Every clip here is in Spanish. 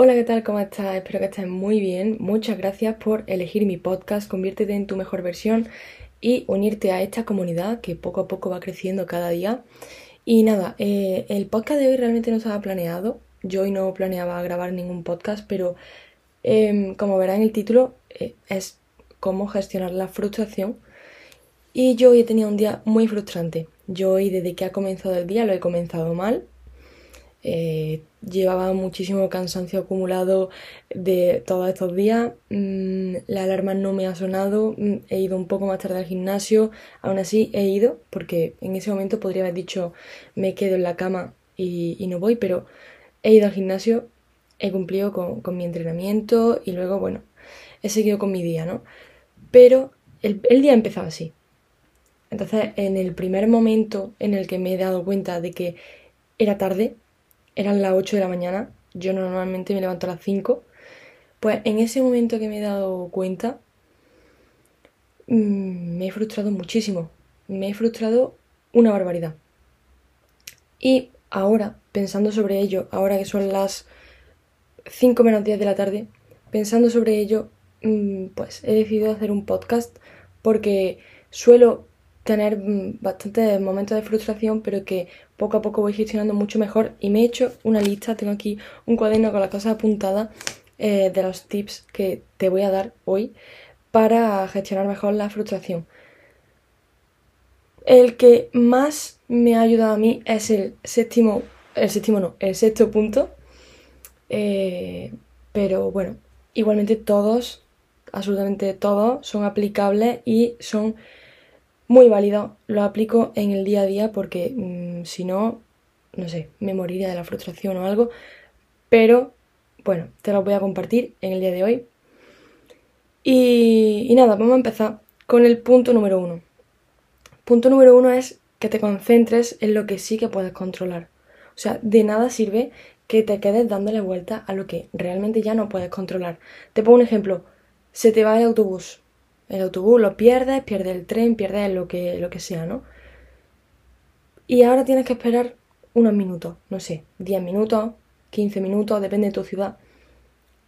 Hola, ¿qué tal? ¿Cómo estás? Espero que estés muy bien. Muchas gracias por elegir mi podcast, conviértete en tu mejor versión y unirte a esta comunidad que poco a poco va creciendo cada día. Y nada, eh, el podcast de hoy realmente no estaba planeado. Yo hoy no planeaba grabar ningún podcast, pero em, como verán en el título, eh, es cómo gestionar la frustración. Y yo hoy he tenido un día muy frustrante. Yo hoy desde que ha comenzado el día lo he comenzado mal. Eh, llevaba muchísimo cansancio acumulado de todos estos días. Mm, la alarma no me ha sonado. Mm, he ido un poco más tarde al gimnasio. Aún así he ido porque en ese momento podría haber dicho me quedo en la cama y, no voy, pero he ido al gimnasio, he cumplido con, mi entrenamiento y luego, bueno, he seguido con mi día, ¿no? Pero el, día ha empezado así. Entonces, en el primer momento en el que me he dado cuenta de que era tarde, eran las 8 de la mañana, yo normalmente me levanto a las 5, pues en ese momento que me he dado cuenta, mm, me he frustrado muchísimo, me he frustrado una barbaridad. Y ahora, pensando sobre ello, ahora que son las 5 menos 10 de la tarde, pensando sobre ello, mm, pues he decidido hacer un podcast porque suelo tener mm, bastantes momentos de frustración, pero que poco a poco voy gestionando mucho mejor. Y me he hecho una lista, tengo aquí un cuaderno con las cosas apuntadas eh, de los tips que te voy a dar hoy para gestionar mejor la frustración. El que más me ha ayudado a mí es el séptimo, el séptimo no, el sexto punto. Eh, pero bueno, igualmente todos, absolutamente todos, son aplicables y son muy válido, lo aplico en el día a día porque mm, si no, no sé, me moriría de la frustración o algo, pero bueno, te lo voy a compartir en el día de hoy. Y, y nada, vamos a empezar con el punto número uno. Punto número uno es que te concentres en lo que sí que puedes controlar. O sea, de nada sirve que te quedes dándole vuelta a lo que realmente ya no puedes controlar. Te pongo un ejemplo. Se te va el autobús el autobús lo pierdes, pierdes el tren, pierdes lo que, lo que sea, ¿no? Y ahora tienes que esperar unos minutos, no sé, 10 minutos, 15 minutos, depende de tu ciudad.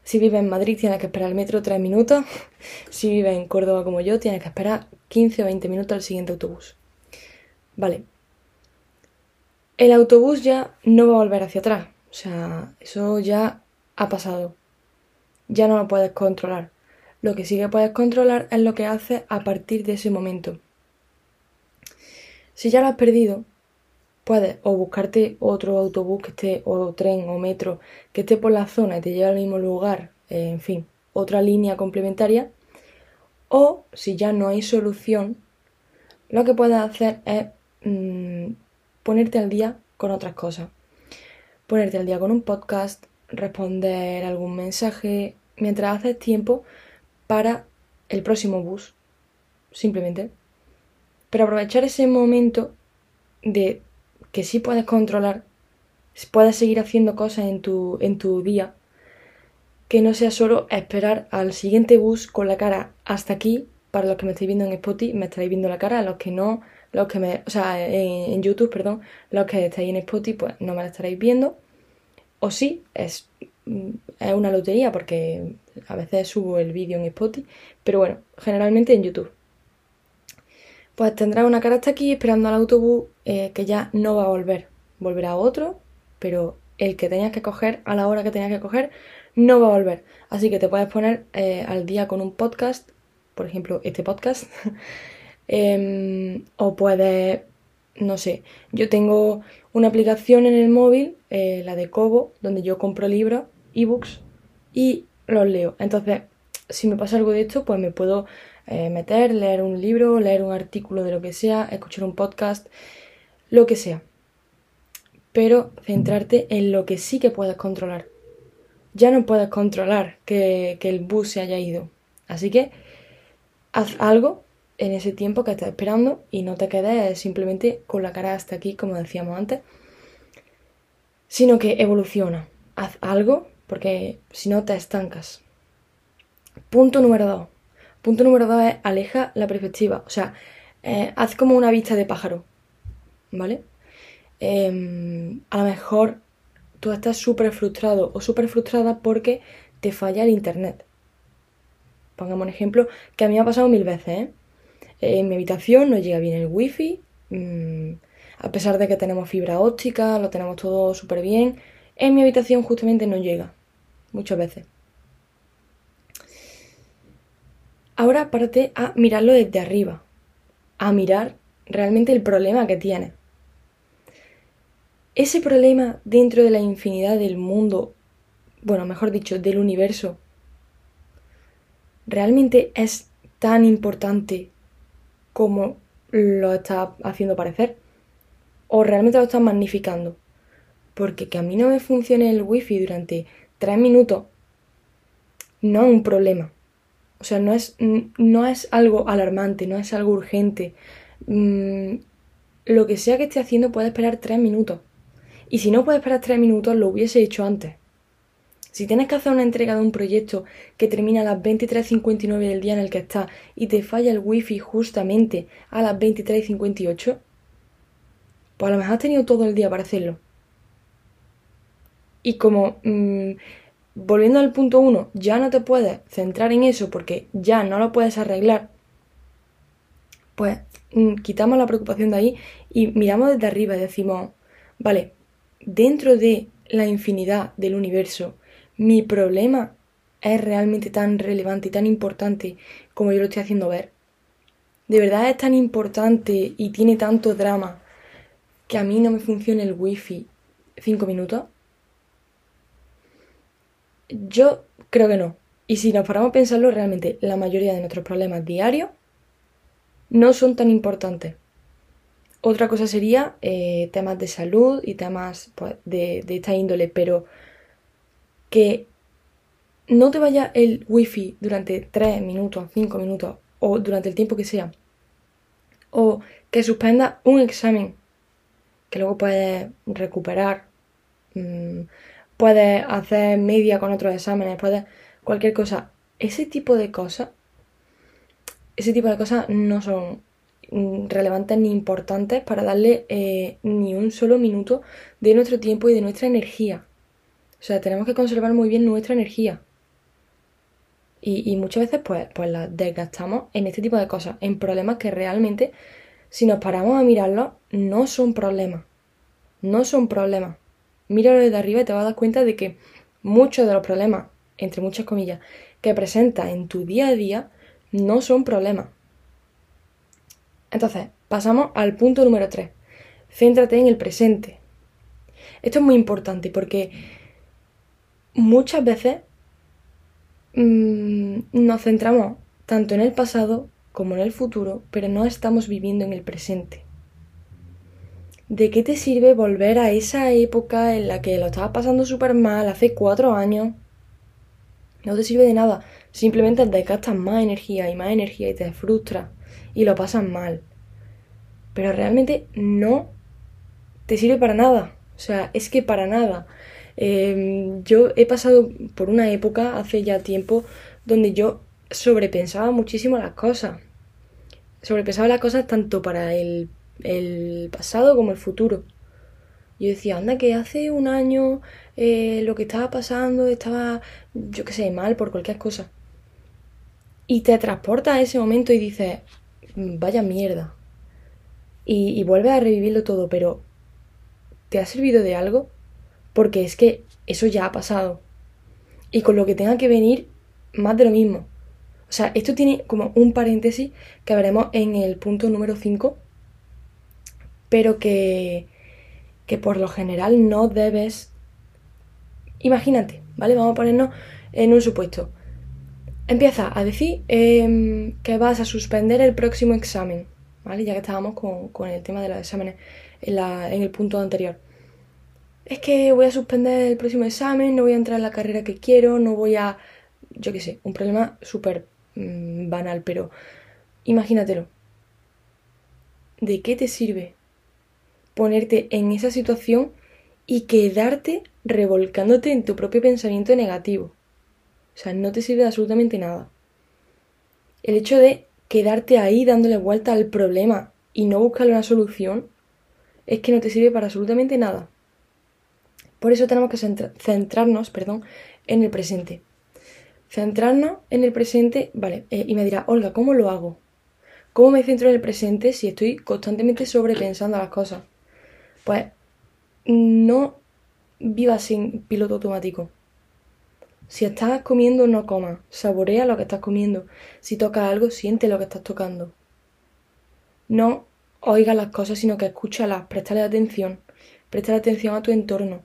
Si vives en Madrid tienes que esperar el metro 3 minutos. Si vives en Córdoba como yo, tienes que esperar 15 o 20 minutos al siguiente autobús. Vale. El autobús ya no va a volver hacia atrás. O sea, eso ya ha pasado. Ya no lo puedes controlar. Lo que sí que puedes controlar es lo que haces a partir de ese momento. Si ya lo has perdido, puedes o buscarte otro autobús que esté, o tren o metro que esté por la zona y te lleve al mismo lugar, en fin, otra línea complementaria. O si ya no hay solución, lo que puedes hacer es mm, ponerte al día con otras cosas. Ponerte al día con un podcast, responder algún mensaje, mientras haces tiempo para el próximo bus, simplemente. Pero aprovechar ese momento de que sí puedes controlar, puedes seguir haciendo cosas en tu, en tu día, que no sea solo esperar al siguiente bus con la cara hasta aquí, para los que me estáis viendo en Spotify, me estaréis viendo la cara, los que no, los que me, o sea, en, en YouTube, perdón, los que estáis en Spotify, pues no me la estaréis viendo. O sí, es Mm, es una lotería porque a veces subo el vídeo en Spotify, pero bueno, generalmente en YouTube. Pues tendrás una cara hasta aquí esperando al autobús eh, que ya no va a volver. Volverá otro, pero el que tenías que coger a la hora que tenías que coger no va a volver. Así que te puedes poner eh, al día con un podcast, por ejemplo, este podcast. Em, o puedes, no sé, yo tengo una aplicación en el móvil, eh, la de Kobo, donde yo compro libros ebooks y los leo. Entonces, si me pasa algo de esto, pues me puedo eh, meter, leer un libro, leer un artículo de lo que sea, escuchar un podcast, lo que sea. Pero centrarte en lo que sí que puedes controlar. Ya no puedes controlar que, que el bus se haya ido. Así que haz algo en ese tiempo que estás esperando y no te quedes simplemente con la cara hasta aquí, como decíamos antes, sino que evoluciona. Haz algo porque si no te estancas. Punto número dos. Punto número dos es aleja la perspectiva. O sea, eh, haz como una vista de pájaro. ¿Vale? Em, a lo mejor tú estás súper frustrado o súper frustrada porque te falla el internet. Pongamos un ejemplo que a mí me ha pasado mil veces. ¿eh? En mi habitación no llega bien el wifi, mm, a pesar de que tenemos fibra óptica, lo tenemos todo súper bien. En mi habitación justamente no llega, muchas veces. Ahora párate a mirarlo desde arriba, a mirar realmente el problema que tiene. Ese problema dentro de la infinidad del mundo, bueno, mejor dicho, del universo, realmente es tan importante como lo está haciendo parecer. O realmente lo está magnificando. Porque que a mí no me funcione el wifi durante tres minutos no es un problema. O sea, no es, no es algo alarmante, no es algo urgente. Mm, lo que sea que esté haciendo puede esperar tres minutos. Y si no puede esperar tres minutos, lo hubiese hecho antes. Si tienes que hacer una entrega de un proyecto que termina a las 23.59 del día en el que estás y te falla el wifi justamente a las 23.58, pues a lo mejor has tenido todo el día para hacerlo. Y como mm, volviendo al punto 1, ya no te puedes centrar en eso porque ya no lo puedes arreglar, pues mm, quitamos la preocupación de ahí y miramos desde arriba y decimos, vale, dentro de la infinidad del universo, mi problema es realmente tan relevante y tan importante como yo lo estoy haciendo ver. De verdad es tan importante y tiene tanto drama que a mí no me funcione el wifi cinco minutos. Yo creo que no. Y si nos paramos a pensarlo, realmente la mayoría de nuestros problemas diarios no son tan importantes. Otra cosa sería eh, temas de salud y temas pues, de, de esta índole, pero que no te vaya el wifi durante 3 minutos, 5 minutos o durante el tiempo que sea. O que suspenda un examen que luego puedes recuperar. Mm, puedes hacer media con otros exámenes, puedes cualquier cosa. Ese tipo de cosas, ese tipo de cosas no son relevantes ni importantes para darle eh, ni un solo minuto de nuestro tiempo y de nuestra energía. O sea, tenemos que conservar muy bien nuestra energía. Y, muchas veces pues, pues la desgastamos en este tipo de cosas, en problemas que realmente, si nos paramos a mirarlos, no son problemas. No son problemas míralo desde arriba y te vas a dar cuenta de que muchos de los problemas, entre muchas comillas, que presentas en tu día a día no son problemas. Entonces, pasamos al punto número 3. Céntrate en el presente. Esto es muy importante porque muchas veces mmm, nos centramos tanto en el pasado como en el futuro, pero no estamos viviendo en el presente. ¿De qué te sirve volver a esa época en la que lo estabas pasando súper mal hace cuatro años? No te sirve de nada. Simplemente desgastas más energía y más energía y te frustras y lo pasas mal. Pero realmente no te sirve para nada. O sea, es que para nada. Em, yo he pasado por una época hace ya tiempo donde yo sobrepensaba muchísimo las cosas. Sobrepensaba las cosas tanto para el el pasado como el futuro. Yo decía, anda, que hace un año eh, lo que estaba pasando estaba, yo qué sé, mal por cualquier cosa. Y te transporta a ese momento y dices, vaya mierda. Y, y vuelves a revivirlo todo, pero ¿te ha servido de algo? Porque es que eso ya ha pasado. Y con lo que tenga que venir, más de lo mismo. O sea, esto tiene como un paréntesis que veremos en el punto número 5 pero que, que por lo general no debes... Imagínate, ¿vale? Vamos a ponernos en un supuesto. Empieza a decir em, que vas a suspender el próximo examen, ¿vale? Ya que estábamos con, el tema de los exámenes en, en, el punto anterior. Es que voy a suspender el próximo examen, no voy a entrar en la carrera que quiero, no voy a... Yo qué sé, un problema súper mm, banal, pero imagínatelo. ¿De qué te sirve ponerte en esa situación y quedarte revolcándote en tu propio pensamiento negativo. O sea, no te sirve de absolutamente nada. El hecho de quedarte ahí dándole vuelta al problema y no buscarle una solución es que no te sirve para absolutamente nada. Por eso tenemos que centrarnos perdón, en el presente. Centrarnos en el presente, vale, eh, y me dirá, Olga, ¿cómo lo hago? ¿Cómo me centro en el presente si estoy constantemente sobrepensando las cosas? Pues no vivas sin piloto automático. Si estás comiendo, no comas. Saborea lo que estás comiendo. Si tocas algo, siente lo que estás tocando. No oigas las cosas, sino que escúchalas, préstale atención. Préstale atención a tu entorno.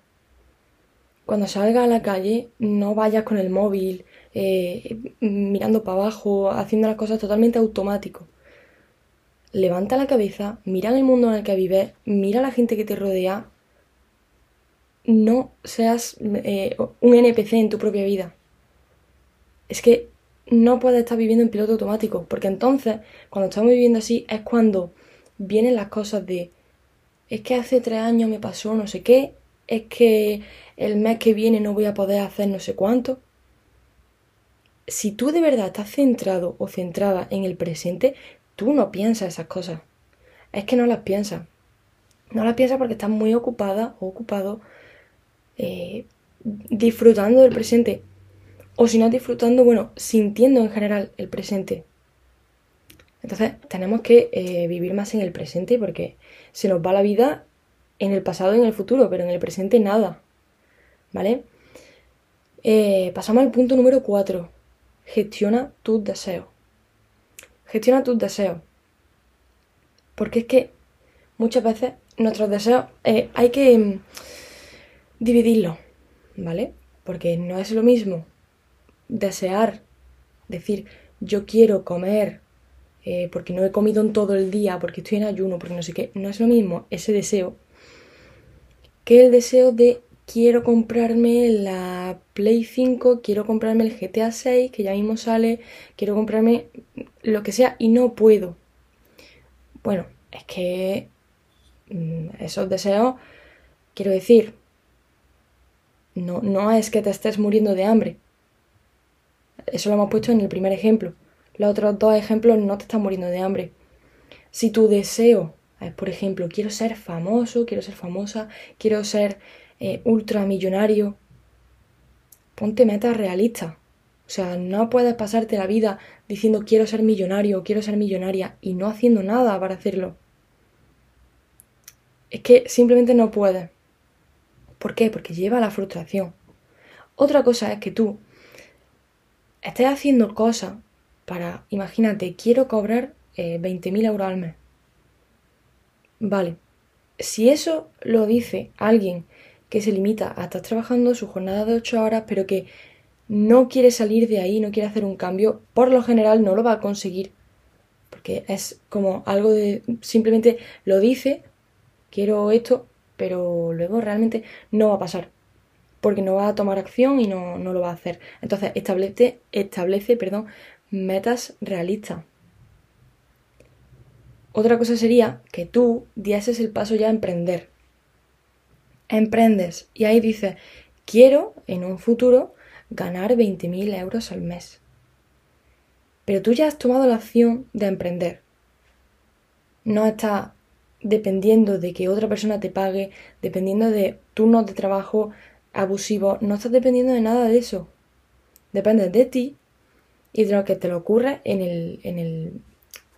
Cuando salgas a la calle, no vayas con el móvil, eh, mirando para abajo, haciendo las cosas totalmente automático. Levanta la cabeza, mira el mundo en el que vives, mira la gente que te rodea no seas eh, un NPC en tu propia vida. Es que no puedes estar viviendo en piloto automático, porque entonces, cuando estamos viviendo así, es cuando vienen las cosas de, es que hace tres años me pasó no sé qué, es que el mes que viene no voy a poder hacer no sé cuánto. Si tú de verdad estás centrado o centrada en el presente, tú no piensas esas cosas. Es que no las piensas. No las piensas porque estás muy ocupada o ocupado eh, disfrutando del presente. O si no disfrutando, bueno, sintiendo en general el presente. Entonces tenemos que eh, vivir más en el presente porque se nos va la vida en el pasado y en el futuro, pero en el presente nada. ¿Vale? Eh, pasamos al punto número 4. Gestiona tus deseos. Gestiona tus deseos. Porque es que muchas veces nuestros deseos hay que dividirlo, ¿vale? Porque no es lo mismo desear, decir, yo quiero comer eh, porque no he comido en todo el día, porque estoy en ayuno, porque no sé qué, no es lo mismo ese deseo que el deseo de quiero comprarme la Play 5, quiero comprarme el GTA 6, que ya mismo sale, quiero comprarme lo que sea y no puedo. Bueno, es que mm, esos deseos, quiero decir, no, no es que te estés muriendo de hambre. Eso lo hemos puesto en el primer ejemplo. Los otros dos ejemplos no te están muriendo de hambre. Si tu deseo es, por ejemplo, quiero ser famoso, quiero ser famosa, quiero ser eh, ultramillonario, ponte metas realistas. O sea, no puedes pasarte la vida diciendo quiero ser millonario, quiero ser millonaria y no haciendo nada para hacerlo. Es que simplemente no puedes. ¿Por qué? Porque lleva a la frustración. Otra cosa es que tú estés haciendo cosas para, imagínate, quiero cobrar 20.000 eh, euros al mes. Vale, si eso lo dice alguien que se limita a estar trabajando su jornada de 8 horas, pero que no quiere salir de ahí, no quiere hacer un cambio, por lo general no lo va a conseguir. Porque es como algo de simplemente lo dice, quiero esto, pero luego realmente no va a pasar, porque no va a tomar acción y no, lo va a hacer. Entonces, establece, establece perdón, metas realistas. Otra cosa sería que tú dieses el paso ya a emprender. Emprendes y ahí dices, quiero en un futuro ganar 20.000 euros al mes. Pero tú ya has tomado la acción de emprender. No estás dependiendo de que otra persona te pague, dependiendo de turnos de trabajo abusivos, no estás dependiendo de nada de eso. Depende de ti y de lo que te lo ocurra en el, en el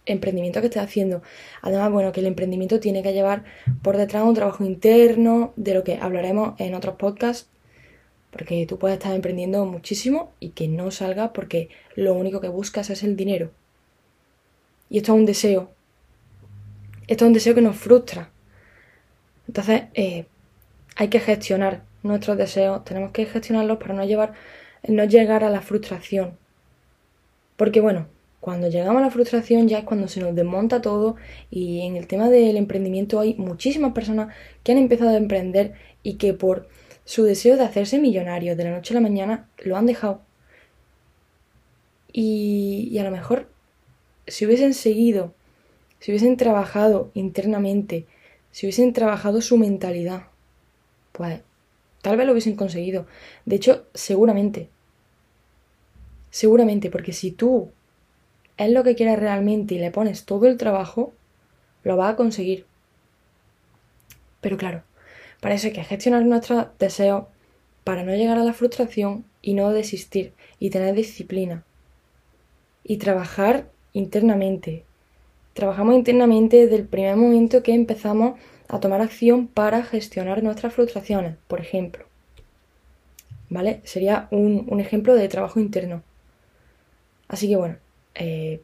emprendimiento que estés haciendo. Además, bueno, que el emprendimiento tiene que llevar por detrás un trabajo interno, de lo que hablaremos en otros podcasts, porque tú puedes estar emprendiendo muchísimo y que no salga porque lo único que buscas es el dinero. Y esto es un deseo, esto es un deseo que nos frustra. Entonces, eh, hay que gestionar nuestros deseos, tenemos que gestionarlos para no, llevar, no llegar a la frustración. Porque bueno, cuando llegamos a la frustración ya es cuando se nos desmonta todo y en el tema del emprendimiento hay muchísimas personas que han empezado a emprender y que por su deseo de hacerse millonarios de la noche a la mañana lo han dejado. Y, y a lo mejor si hubiesen seguido si hubiesen trabajado internamente, si hubiesen trabajado su mentalidad, pues tal vez lo hubiesen conseguido. De hecho, seguramente. Seguramente, porque si tú es lo que quieres realmente y le pones todo el trabajo, lo vas a conseguir. Pero claro, Para eso hay que gestionar nuestros deseos para no llegar a la frustración y no desistir y tener disciplina. Y trabajar internamente. Trabajamos internamente desde el primer momento que empezamos a tomar acción para gestionar nuestras frustraciones, por ejemplo. ¿Vale? Sería un, ejemplo de trabajo interno. Así que bueno, eh,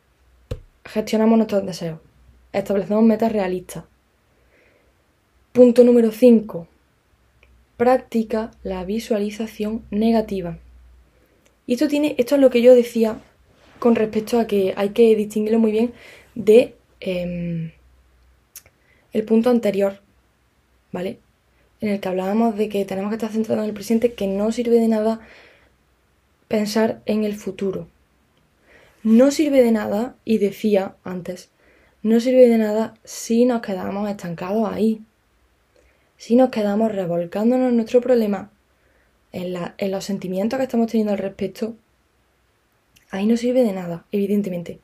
gestionamos nuestros deseos. Establecemos metas realistas. Punto número 5. Practica la visualización negativa. Y esto, tiene, esto es lo que yo decía con respecto a que hay que distinguirlo muy bien de em, el punto anterior, ¿vale? En el que hablábamos de que tenemos que estar centrados en el presente, que no sirve de nada pensar en el futuro. No sirve de nada, y decía antes, no sirve de nada si nos quedamos estancados ahí. Si nos quedamos revolcándonos en nuestro problema, en, los sentimientos que estamos teniendo al respecto, ahí no sirve de nada, evidentemente.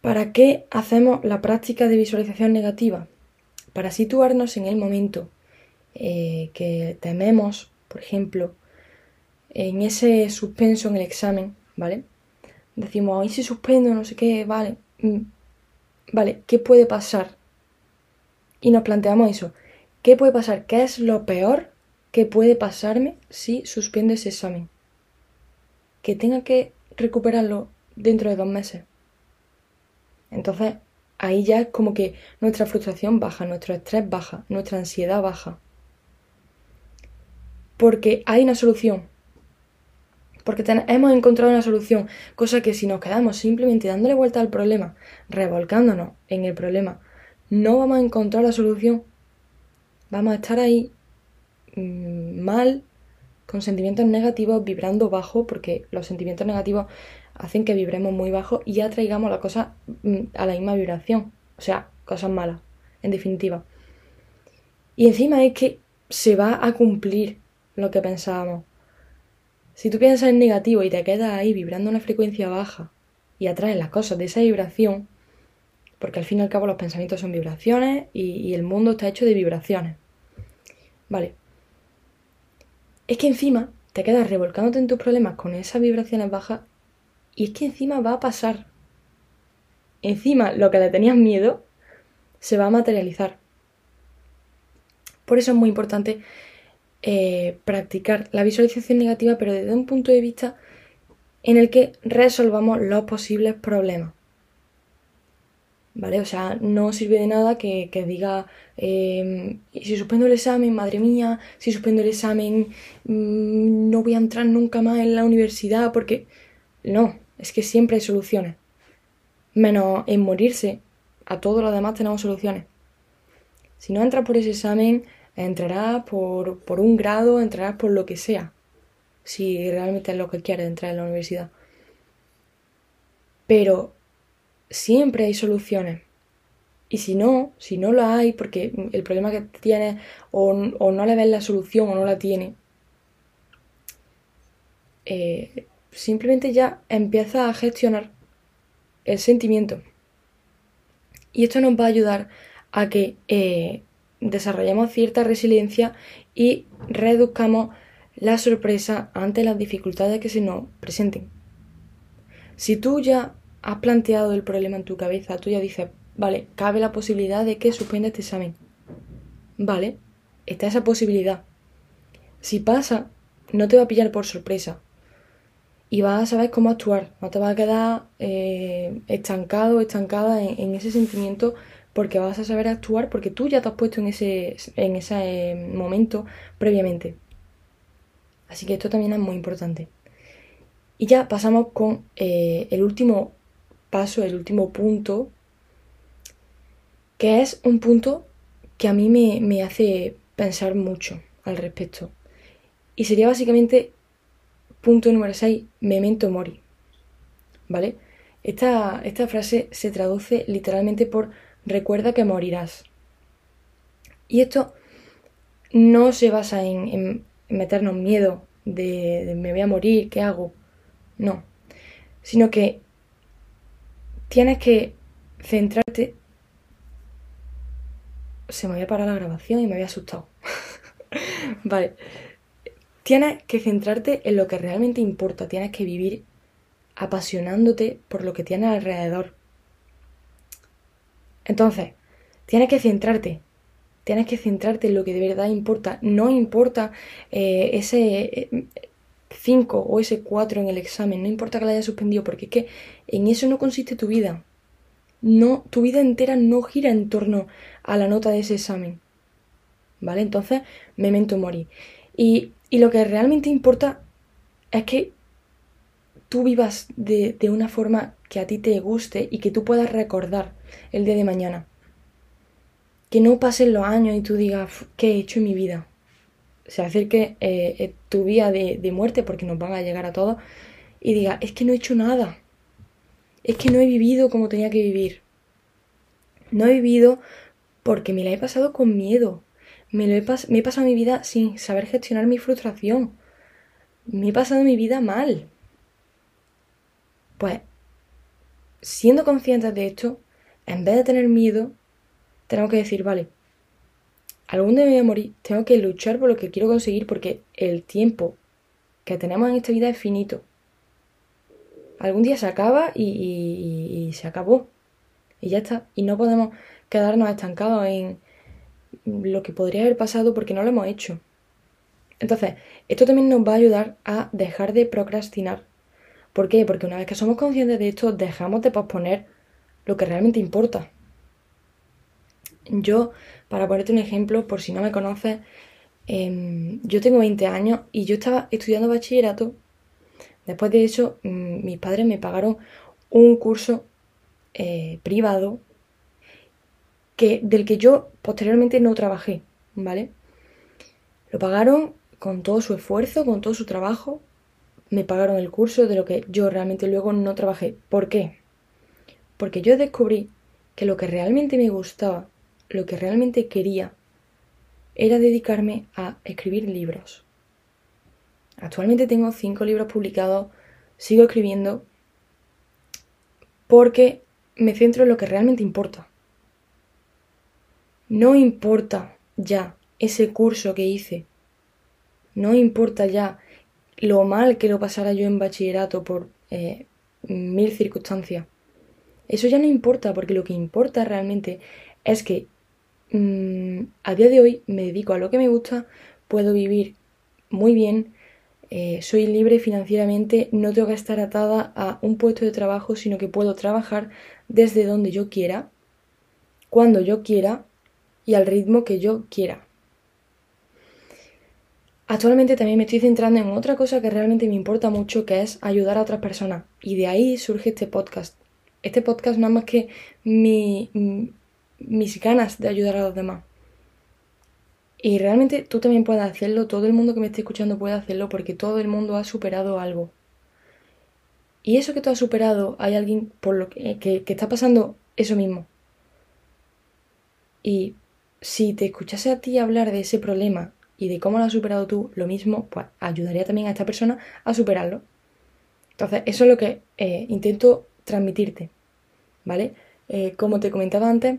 ¿Para qué hacemos la práctica de visualización negativa? Para situarnos en el momento eh, que tememos, por ejemplo, en ese suspenso en el examen, ¿vale? Decimos, ¿y si suspendo? No sé qué, vale. Mm, vale, ¿qué puede pasar? Y nos planteamos eso. ¿Qué puede pasar? ¿Qué es lo peor que puede pasarme si suspendo ese examen? Que tenga que recuperarlo dentro de dos meses. Entonces, ahí ya es como que nuestra frustración baja, nuestro estrés baja, nuestra ansiedad baja. Porque hay una solución. Porque hemos encontrado una solución. Cosa que si nos quedamos simplemente dándole vuelta al problema, revolcándonos en el problema, no vamos a encontrar la solución. Vamos a estar ahí mm, mal, con sentimientos negativos, vibrando bajo, porque los sentimientos negativos hacen que vibremos muy bajo y atraigamos la cosa mm, a la misma vibración. O sea, cosas malas, en definitiva. Y encima es que se va a cumplir lo que pensábamos. Si tú piensas en negativo y te quedas ahí vibrando una frecuencia baja y atraes las cosas de esa vibración, porque al fin y al cabo los pensamientos son vibraciones y, y el mundo está hecho de vibraciones. Vale. Es que encima te quedas revolcándote en tus problemas con esas vibraciones bajas y es que encima va a pasar. Encima lo que le tenías miedo se va a materializar. Por eso es muy importante eh, practicar la visualización negativa, pero desde un punto de vista en el que resolvamos los posibles problemas. ¿Vale? O sea, no sirve de nada que, diga, em, si suspendo el examen, madre mía, si suspendo el examen, mm, no voy a entrar nunca más en la universidad, porque no, es que siempre hay soluciones. Menos en morirse, a todo lo demás tenemos soluciones. Si no entras por ese examen, entrarás por, por un grado, entrarás por lo que sea. Si realmente es lo que quieres entrar en la universidad. Pero siempre hay soluciones. Y si no, si no lo hay, porque el problema que tienes o, o no le ves la solución o no la tiene, eh, simplemente ya empieza a gestionar el sentimiento. Y esto nos va a ayudar a que eh, desarrollemos cierta resiliencia y reduzcamos la sorpresa ante las dificultades que se nos presenten. Si tú ya has planteado el problema en tu cabeza, tú ya dices, vale, cabe la posibilidad de que suspenda este examen. Vale, está esa posibilidad. Si pasa, no te va a pillar por sorpresa, y vas a saber cómo actuar. No te vas a quedar eh, estancado, estancada en, ese sentimiento porque vas a saber actuar porque tú ya te has puesto en ese, en ese eh, momento previamente. Así que esto también es muy importante. Y ya pasamos con eh, el último paso, el último punto, que es un punto que a mí me, me hace pensar mucho al respecto. Y sería básicamente Punto número 6, memento mori. ¿Vale? Esta, esta frase se traduce literalmente por recuerda que morirás. Y esto no se basa en, meternos miedo de, de, me voy a morir, ¿qué hago? No. Sino que tienes que centrarte. se me había parado la grabación y me había asustado. vale. Tienes que centrarte en lo que realmente importa, tienes que vivir apasionándote por lo que tienes alrededor. Entonces, tienes que centrarte, tienes que centrarte en lo que de verdad importa. No importa eh, ese 5 eh, o ese 4 en el examen, no importa que lo hayas suspendido, porque es que en eso no consiste tu vida. No, tu vida entera no gira en torno a la nota de ese examen. ¿Vale? Entonces, memento mori. Y, y lo que realmente importa es que tú vivas de, de una forma que a ti te guste y que tú puedas recordar el día de mañana. Que no pasen los años y tú digas, ¿qué he hecho en mi vida? Se acerque eh, eh, tu día de, de, muerte, porque nos van a llegar a todos, y diga, es que no he hecho nada. Es que no he vivido como tenía que vivir. No he vivido porque me la he pasado con miedo. Me, lo he, me he pasado mi vida sin saber gestionar mi frustración. Me he pasado mi vida mal. Pues, siendo conscientes de esto, en vez de tener miedo, tenemos que decir, vale, algún día me voy a morir, tengo que luchar por lo que quiero conseguir porque el tiempo que tenemos en esta vida es finito. Algún día se acaba y, y se acabó. Y ya está. Y no podemos quedarnos estancados en lo que podría haber pasado porque no lo hemos hecho. Entonces, esto también nos va a ayudar a dejar de procrastinar. ¿Por qué? Porque una vez que somos conscientes de esto, dejamos de posponer lo que realmente importa. Yo, para ponerte un ejemplo, por si no me conoces, em, yo tengo 20 años y yo estaba estudiando bachillerato. Después de eso, mm, mis padres me pagaron un curso eh, privado que, del que yo posteriormente no trabajé, ¿vale? Lo pagaron con todo su esfuerzo, con todo su trabajo, me pagaron el curso de lo que yo realmente luego no trabajé. ¿Por qué? Porque yo descubrí que lo que realmente me gustaba, lo que realmente quería, era dedicarme a escribir libros. Actualmente tengo cinco libros publicados, sigo escribiendo porque me centro en lo que realmente importa. No importa ya ese curso que hice. No importa ya lo mal que lo pasara yo en bachillerato por eh, mil circunstancias. Eso ya no importa, porque lo que importa realmente es que mm, a día de hoy me dedico a lo que me gusta, puedo vivir muy bien, eh, soy libre financieramente, no tengo que estar atada a un puesto de trabajo, sino que puedo trabajar desde donde yo quiera, cuando yo quiera y al ritmo que yo quiera. Actualmente también me estoy centrando en otra cosa que realmente me importa mucho, que es ayudar a otras personas. Y de ahí surge este podcast. Este podcast no es más que mi, mis ganas de ayudar a los demás. Y realmente tú también puedes hacerlo, todo el mundo que me esté escuchando puede hacerlo porque todo el mundo ha superado algo. Y eso que tú has superado, hay alguien por lo que, que, está pasando eso mismo. Y si te escuchase a ti hablar de ese problema y de cómo lo has superado tú, lo mismo, pues ayudaría también a esta persona a superarlo. Entonces, eso es lo que eh, intento transmitirte, ¿vale? Eh, como te comentaba antes,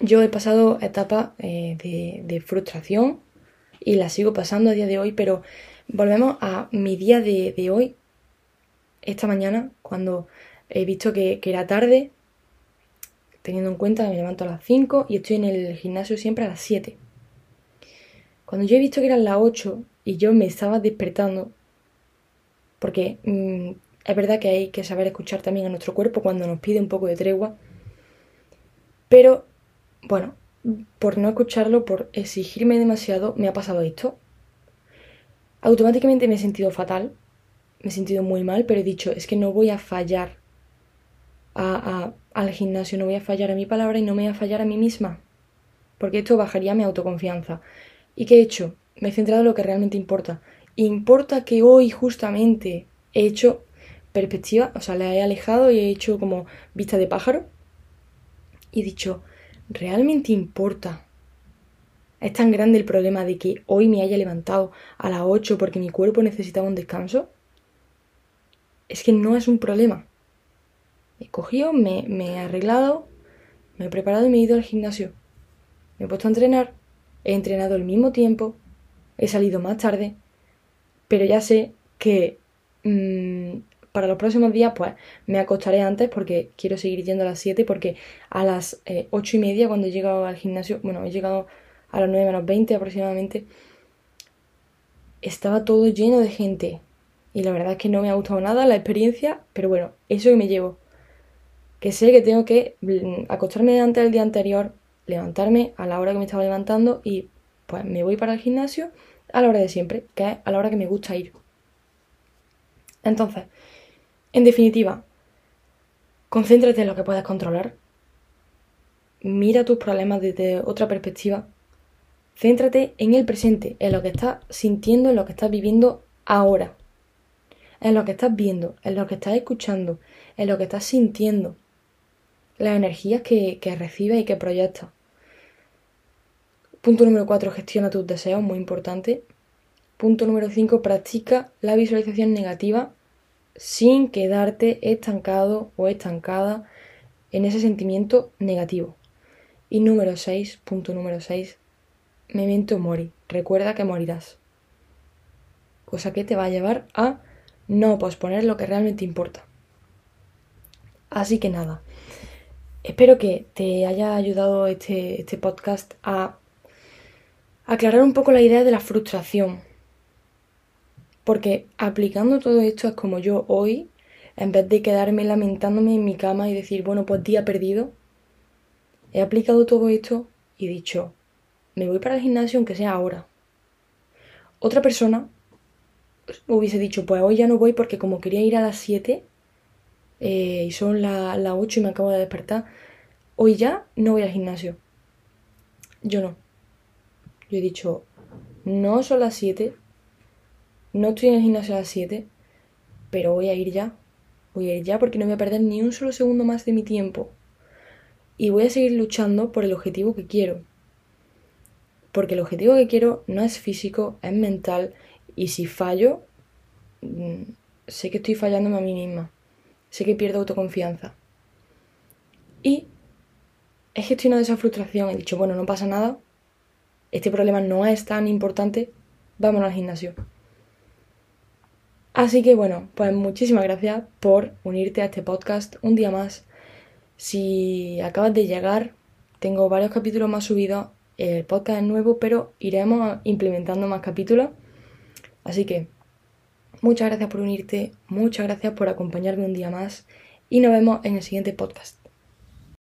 yo he pasado etapas eh, de, frustración y la sigo pasando a día de hoy, pero volvemos a mi día de, de hoy esta mañana, cuando he visto que, era tarde, teniendo en cuenta que me levanto a las 5 y estoy en el gimnasio siempre a las 7. Cuando yo he visto que eran las 8 y yo me estaba despertando, porque mm, es verdad que hay que saber escuchar también a nuestro cuerpo cuando nos pide un poco de tregua, pero bueno, por no escucharlo, por exigirme demasiado, me ha pasado esto. Automáticamente me he sentido fatal, me he sentido muy mal, pero he dicho, es que no voy a fallar al gimnasio, no voy a fallar a mi palabra y no me voy a fallar a mí misma, porque esto bajaría mi autoconfianza. ¿Y qué he hecho? Me he centrado en lo que realmente importa. Importa que hoy justamente he hecho perspectiva, o sea, la he alejado y he hecho como vista de pájaro y he dicho, ¿realmente importa? ¿Es tan grande el problema de que hoy me haya levantado a las 8 porque mi cuerpo necesitaba un descanso? es que no es un problema. He cogido, me, he arreglado, me he preparado y me he ido al gimnasio. me he puesto a entrenar, he entrenado el mismo tiempo, he salido más tarde, pero ya sé que mmm, para los próximos días, pues me acostaré antes porque quiero seguir yendo a las 7, porque a las eh, 8 y media, cuando he llegado al gimnasio, bueno, he llegado a las 9 menos 20 aproximadamente, estaba todo lleno de gente. Y la verdad es que no me ha gustado nada la experiencia, pero bueno, eso que me llevo. Que sé que tengo que mm, acostarme antes del día anterior, levantarme a la hora que me estaba levantando y pues me voy para el gimnasio a la hora de siempre, que es a la hora que me gusta ir. Entonces, en definitiva, concéntrate en lo que puedas controlar. Mira tus problemas desde otra perspectiva. Céntrate en el presente, en lo que estás sintiendo, en lo que estás viviendo ahora. En lo que estás viendo, en lo que estás escuchando, en lo que estás sintiendo. Las energías que, que recibes y que proyectas. Punto número 4, gestiona tus deseos, muy importante. Punto número 5, practica la visualización negativa sin quedarte estancado o estancada en ese sentimiento negativo. Y número 6, punto número 6, memento mori, recuerda que morirás. Cosa que te va a llevar a no posponer lo que realmente importa. Así que nada, espero que te haya ayudado este, este podcast a aclarar un poco la idea de la frustración porque aplicando todo esto es como yo hoy, en vez de quedarme lamentándome en mi cama y decir, bueno, pues día perdido, he aplicado todo esto y dicho, me voy para el gimnasio aunque sea ahora. Otra persona hubiese dicho, pues hoy ya no voy porque como quería ir a las 7 eh, y son las la 8 y me acabo de despertar, hoy ya no voy al gimnasio. Yo no. Yo he dicho, no son las 7, no estoy en el gimnasio a las 7, pero voy a ir ya. Voy a ir ya porque no voy a perder ni un solo segundo más de mi tiempo. Y voy a seguir luchando por el objetivo que quiero. Porque el objetivo que quiero no es físico, es mental. Y si fallo, mm, sé que estoy fallándome a mí misma. Sé que pierdo autoconfianza. Y he gestionado esa frustración. He dicho, bueno, no pasa nada. Este problema no es tan importante. Vámonos al gimnasio. Así que bueno, pues muchísimas gracias por unirte a este podcast un día más. Si acabas de llegar, tengo varios capítulos más subidos. El podcast es nuevo, pero iremos implementando más capítulos. Así que muchas gracias por unirte, muchas gracias por acompañarme un día más y nos vemos en el siguiente podcast.